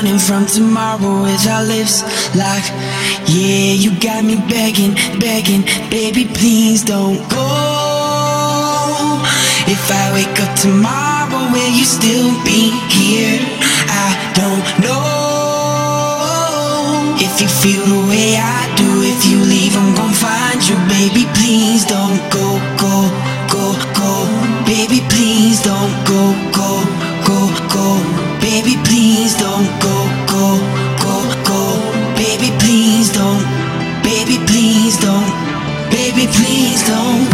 running from tomorrow with our lips locked. Yeah, you got me begging, begging, baby, please don't go. If I wake up tomorrow, will you still be here? I don't know. If you feel the way I do, if you leave, I'm gonna find you, baby. Please don't go, go, go, go, baby. Please don't go, go, go, go. Baby, please don't go, go, go, go. Baby, please don't. Baby, please don't. Baby, please don't